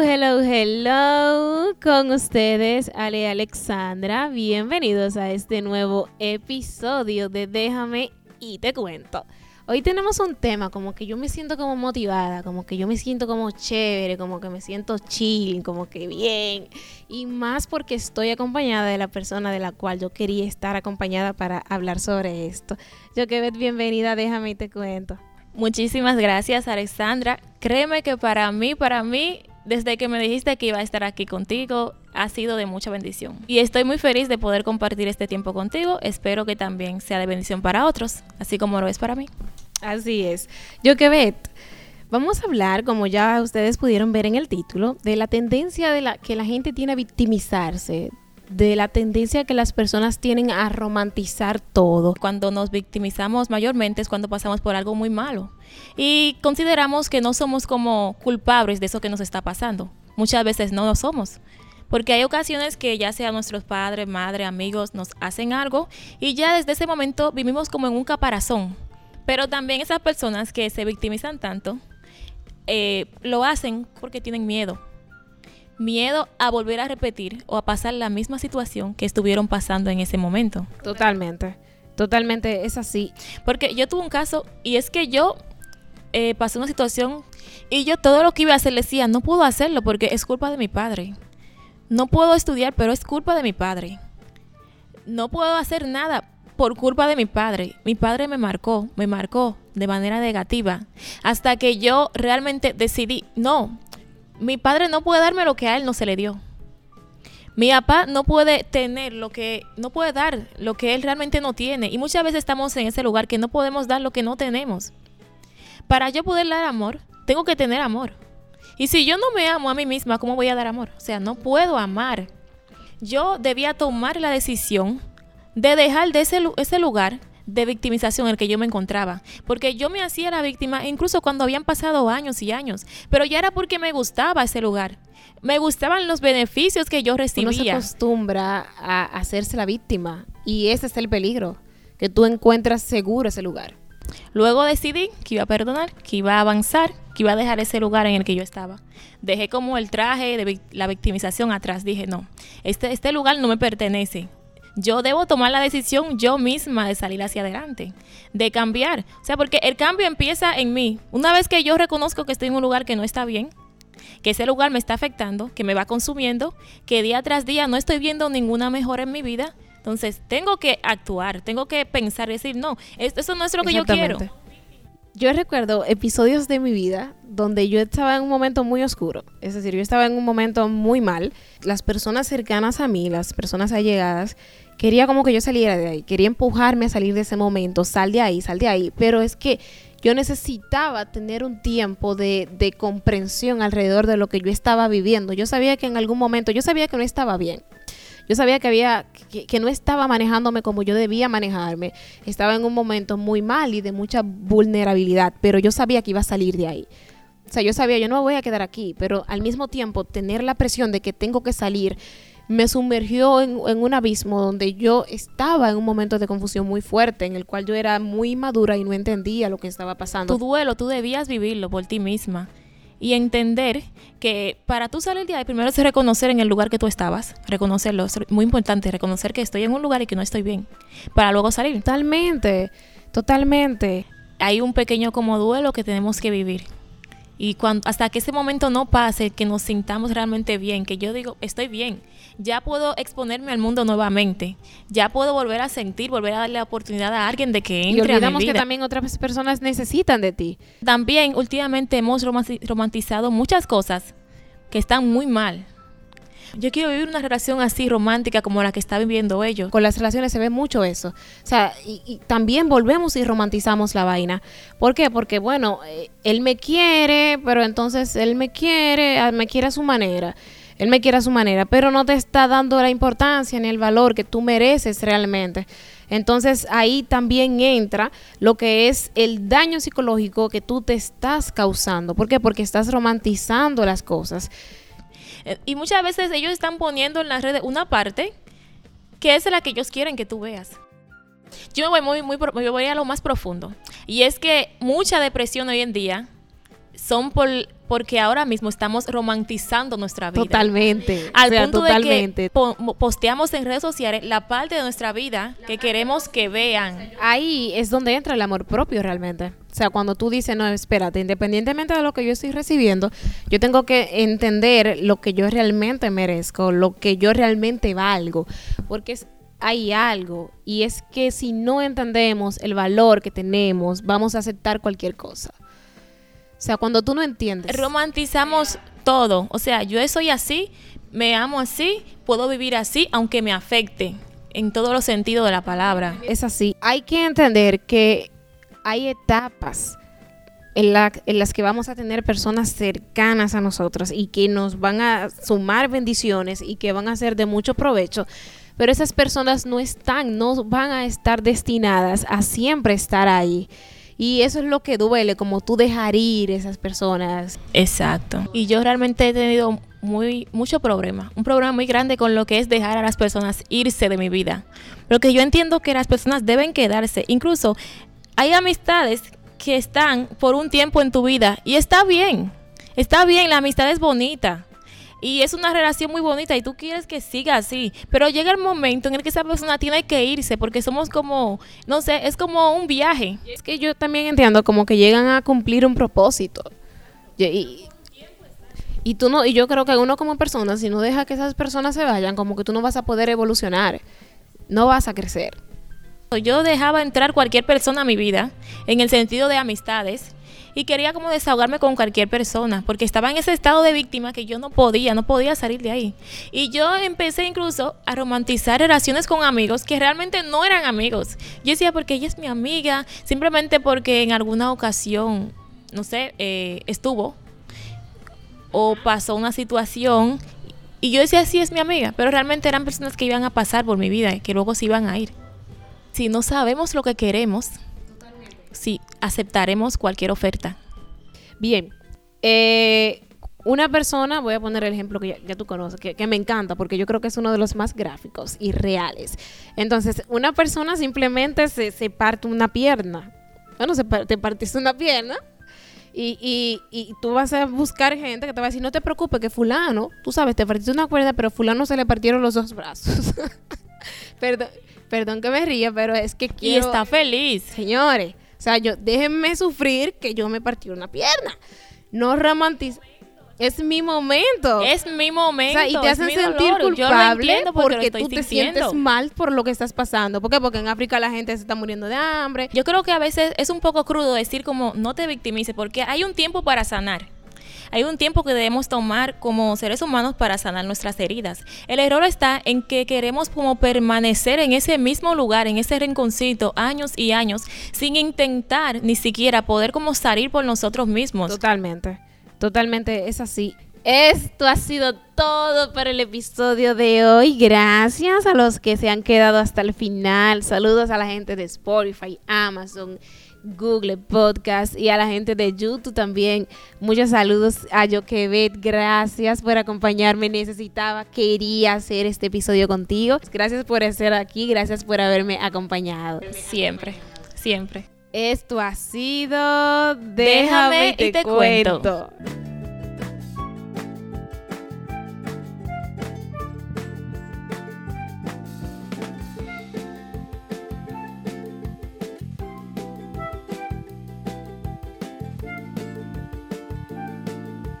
Hello, hello, con ustedes Ale Alexandra. Bienvenidos a este nuevo episodio de Déjame y te cuento. Hoy tenemos un tema como que yo me siento como motivada, como que yo me siento como chévere, como que me siento chill, como que bien. Y más porque estoy acompañada de la persona de la cual yo quería estar acompañada para hablar sobre esto. Yo que bienvenida, déjame y te cuento. Muchísimas gracias, Alexandra. Créeme que para mí, para mí, desde que me dijiste que iba a estar aquí contigo, ha sido de mucha bendición. Y estoy muy feliz de poder compartir este tiempo contigo. Espero que también sea de bendición para otros, así como lo es para mí. Así es. Yo que vet. Vamos a hablar, como ya ustedes pudieron ver en el título, de la tendencia de la que la gente tiene a victimizarse, de la tendencia que las personas tienen a romantizar todo. Cuando nos victimizamos mayormente es cuando pasamos por algo muy malo y consideramos que no somos como culpables de eso que nos está pasando. Muchas veces no lo somos. Porque hay ocasiones que ya sea nuestros padres, madre, amigos nos hacen algo y ya desde ese momento vivimos como en un caparazón. Pero también esas personas que se victimizan tanto eh, lo hacen porque tienen miedo miedo a volver a repetir o a pasar la misma situación que estuvieron pasando en ese momento. Totalmente, totalmente es así. Porque yo tuve un caso y es que yo eh, pasé una situación y yo todo lo que iba a hacer le decía, no puedo hacerlo porque es culpa de mi padre. No puedo estudiar, pero es culpa de mi padre. No puedo hacer nada por culpa de mi padre. Mi padre me marcó, me marcó de manera negativa. Hasta que yo realmente decidí, no, mi padre no puede darme lo que a él no se le dio. Mi papá no puede tener lo que, no puede dar lo que él realmente no tiene. Y muchas veces estamos en ese lugar que no podemos dar lo que no tenemos. Para yo poder dar amor, tengo que tener amor. Y si yo no me amo a mí misma, ¿cómo voy a dar amor? O sea, no puedo amar. Yo debía tomar la decisión de dejar de ese, ese lugar de victimización en el que yo me encontraba. Porque yo me hacía la víctima incluso cuando habían pasado años y años. Pero ya era porque me gustaba ese lugar. Me gustaban los beneficios que yo recibía. Uno se acostumbra a hacerse la víctima. Y ese es el peligro. Que tú encuentras seguro ese lugar. Luego decidí que iba a perdonar, que iba a avanzar, que iba a dejar ese lugar en el que yo estaba. Dejé como el traje de la victimización atrás. Dije, no, este, este lugar no me pertenece yo debo tomar la decisión yo misma de salir hacia adelante, de cambiar. O sea, porque el cambio empieza en mí. Una vez que yo reconozco que estoy en un lugar que no está bien, que ese lugar me está afectando, que me va consumiendo, que día tras día no estoy viendo ninguna mejora en mi vida, entonces tengo que actuar, tengo que pensar decir, no, eso no es lo que yo quiero. Yo recuerdo episodios de mi vida donde yo estaba en un momento muy oscuro, es decir, yo estaba en un momento muy mal. Las personas cercanas a mí, las personas allegadas, quería como que yo saliera de ahí, quería empujarme a salir de ese momento, sal de ahí, sal de ahí, pero es que yo necesitaba tener un tiempo de, de comprensión alrededor de lo que yo estaba viviendo. Yo sabía que en algún momento, yo sabía que no estaba bien. Yo sabía que había, que, no estaba manejándome como yo debía manejarme. Estaba en un momento muy mal y de mucha vulnerabilidad, pero yo sabía que iba a salir de ahí. O sea, yo sabía, yo no me voy a quedar aquí, pero al mismo tiempo tener la presión de que tengo que salir me sumergió en, un abismo donde yo estaba en un momento de confusión muy fuerte, en el cual yo era muy madura y no entendía lo que estaba pasando. Tu duelo, tú debías vivirlo por ti misma y entender que para tú salir de ahí, primero es reconocer en el lugar que tú estabas, reconocerlo, es muy importante, reconocer que estoy en un lugar y que no estoy bien, para luego salir. Totalmente, totalmente. Hay un pequeño como duelo que tenemos que vivir y cuando, hasta que ese momento no pase, que nos sintamos realmente bien, que yo digo, estoy bien, ya puedo exponerme al mundo nuevamente, ya puedo volver a sentir, volver a darle la oportunidad a alguien de que entre y olvidamos a mi vida. que también otras personas necesitan de ti. También últimamente hemos romantizado muchas cosas que están muy mal yo quiero vivir una relación así romántica como la que está viviendo ellos. Con las relaciones se ve mucho eso. O sea, y, también volvemos y romantizamos la vaina. ¿Por qué? Porque, bueno, eh, él me quiere, pero entonces él me quiere, ah, me quiere a su manera. Él me quiere a su manera, pero no te está dando la importancia ni el valor que tú mereces realmente. Entonces ahí también entra lo que es el daño psicológico que tú te estás causando. ¿Por qué? Porque estás romantizando las cosas. Eh, y muchas veces ellos están poniendo en las redes una parte que es la que ellos quieren que tú veas. Yo me voy muy, muy, me voy a lo más profundo. Y es que mucha depresión hoy en día son por porque ahora mismo estamos romantizando nuestra vida. Totalmente. Al o sea, punto totalmente. de que po- mo- posteamos en redes sociales la parte de nuestra vida que queremos que vean. Ahí es donde entra el amor propio realmente. O sea, cuando tú dices, no, espérate, independientemente de lo que yo estoy recibiendo, yo tengo que entender lo que yo realmente merezco, lo que yo realmente valgo. Porque es, hay algo, y es que si no entendemos el valor que tenemos, vamos a aceptar cualquier cosa. O sea, cuando tú no entiendes. Romantizamos todo. O sea, yo soy así, me amo así, puedo vivir así, aunque me afecte en todos los sentidos de la palabra. es así. Hay que entender que hay etapas en, la- en las que vamos a tener personas cercanas a nosotros y que nos van a sumar bendiciones y que van a ser de mucho provecho. Pero esas personas no están, no van a estar destinadas a siempre estar ahí. Y eso es lo que duele, como tú dejar ir esas personas. Exacto. Y yo realmente he tenido muy mucho problema, un problema muy grande con lo que es dejar a las personas irse de mi vida. Porque yo entiendo que las personas deben quedarse. Incluso hay amistades que están por un tiempo en tu vida y está bien. Está bien, la amistad es bonita. Y es una relación muy bonita y tú quieres que siga así. Pero llega el momento en el que esa persona tiene que irse porque somos como, no sé, es como un viaje. Es que yo también entiendo como que llegan a cumplir un propósito. Y, y- y tú no, y yo creo que uno como persona, si no deja que esas personas se vayan, como que tú no vas a poder evolucionar. No vas a crecer. Yo dejaba entrar cualquier persona a mi vida, en el sentido de amistades, y quería como desahogarme con cualquier persona, porque estaba en ese estado de víctima que yo no podía, no podía salir de ahí. Y yo empecé incluso a romantizar relaciones con amigos que realmente no eran amigos. Yo decía, porque ella es mi amiga, simplemente porque en alguna ocasión, no sé, eh, estuvo o pasó una situación. Y yo decía, sí, es mi amiga, pero realmente eran personas que iban a pasar por mi vida que luego se iban a ir si no sabemos lo que queremos, si aceptaremos cualquier oferta. Bien. eh, una persona, voy a poner el ejemplo que ya, ya tú conoces, que, que me encanta porque yo creo que es uno de los más gráficos y reales. Entonces, una persona simplemente se, se parte una pierna. Bueno, se te partiste una pierna y, y, y tú vas a buscar gente que te va a decir, no te preocupes, que fulano, tú sabes, te partiste una cuerda, pero fulano se le partieron los dos brazos. perdón, perdón que me ría, pero es que Y quiero... está feliz. Señores, o sea, yo déjenme sufrir que yo me partí una pierna. No romantiz Es mi momento. Es mi o momento. sea, y te hacen sentir dolor. Yo culpable entiendo porque, porque tú te sientes mal por lo que estás pasando. ¿Por qué? Porque en África la gente se está muriendo de hambre. Yo creo que a veces es un poco crudo decir como no te victimices porque hay un tiempo para sanar. Hay un tiempo que debemos tomar como seres humanos para sanar nuestras heridas. El error está en que queremos como permanecer en ese mismo lugar, en ese rinconcito, años y años, sin intentar ni siquiera poder como salir por nosotros mismos. Totalmente. Totalmente es así. Esto ha sido todo para el episodio de hoy. Gracias a los que se han quedado hasta el final. Saludos a la gente de Spotify, Amazon, Google Podcast y a la gente de YouTube también. Muchos saludos a Joquebet. Gracias por acompañarme. Necesitaba, quería hacer este episodio contigo. Gracias por estar aquí. Gracias por haberme acompañado. Siempre, siempre. Esto ha sido. Déjame y te cuento. cuento.